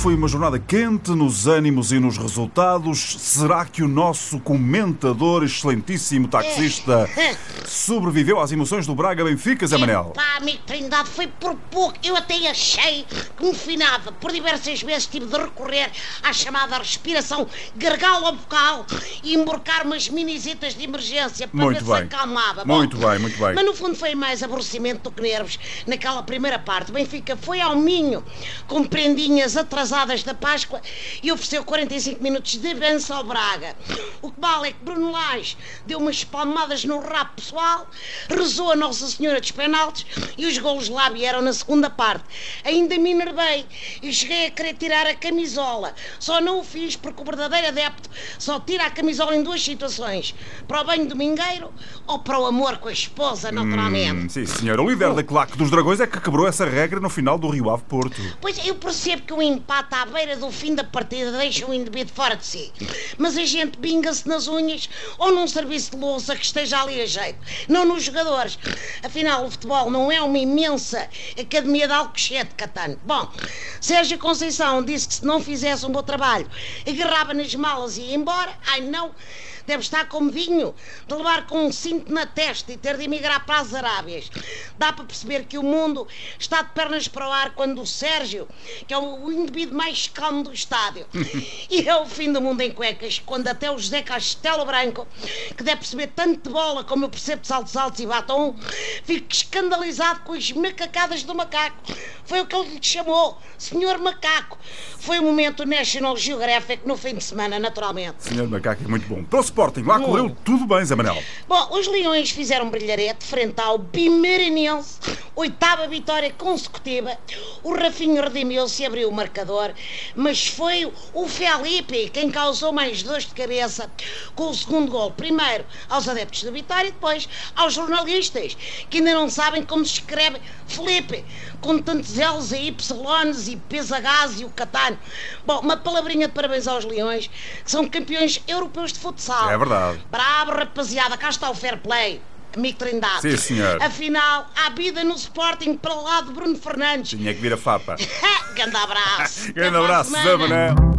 foi uma jornada quente nos ânimos e nos resultados. Será que o nosso comentador, excelentíssimo taxista, sobreviveu às emoções do Braga Benfica, Zé Manel? Pá, amigo Trindade, foi por pouco. Eu até achei que me finava. Por diversas vezes tive de recorrer à chamada respiração gargalo-vocal e emborcar umas minisitas de emergência para Muito ver bem. se acalmava. Muito bem, muito bem. Mas no fundo foi mais aborrecimento do que nervos naquela primeira parte. O Benfica foi ao Minho com prendinhas atrasadas da Páscoa e ofereceu 45 minutos de avanço ao Braga. O que vale é que Bruno Lage deu umas palmadas no rabo pessoal, rezou a Nossa Senhora dos Penaltis e os golos lá vieram na segunda parte. Ainda me enervei e cheguei a querer tirar a camisola. Só não o fiz porque o verdadeiro adepto só tira a camisola em duas situações: para o banho domingueiro ou para o amor com a esposa, naturalmente. Hum, sim, senhor. O líder da claque dos dragões é que quebrou essa regra no final do Rio Ave Porto. Pois eu percebo que o empate à beira do fim da partida deixa o indivíduo fora de si. Mas a gente binga-se nas unhas ou num serviço de louça que esteja ali a jeito, não nos jogadores. Afinal, o futebol não é uma imensa academia de Alcochete, Catano. Bom, Sérgio Conceição disse que se não fizesse um bom trabalho, agarrava nas malas e ia embora. Ai não! Deve estar com medinho de levar com um cinto na testa e ter de emigrar para as Arábias. Dá para perceber que o mundo está de pernas para o ar quando o Sérgio, que é o indivíduo mais calmo do estádio, e é o fim do mundo em cuecas, quando até o José Castelo Branco, que deve perceber tanto de bola como eu percebo de saltos altos e batom, fica escandalizado com as macacadas do macaco. Foi o que ele lhe chamou, Senhor Macaco. Foi o momento National Geographic no fim de semana, naturalmente. Senhor Macaco é muito bom. Para o Sporting, lá correu tudo bem, Zé Manel. Bom, os Leões fizeram um brilharete frente ao Bimaranense, oitava vitória consecutiva. O Rafinho redimiu-se e abriu o marcador, mas foi o Felipe quem causou mais dores de cabeça com o segundo gol. Primeiro aos adeptos da vitória e depois aos jornalistas, que ainda não sabem como se escreve Felipe, com tantos L's e Y's e PSHs e o Catano. Bom, uma palavrinha de parabéns aos Leões, que são campeões europeus de futsal. É verdade. Bravo, rapaziada, cá está o fair play. Amigo Trindade. Sim, senhor. Afinal, há vida no Sporting para lá de Bruno Fernandes. Tinha que vir a Fapa. Grande abraço. Grande abraço, Zé semana.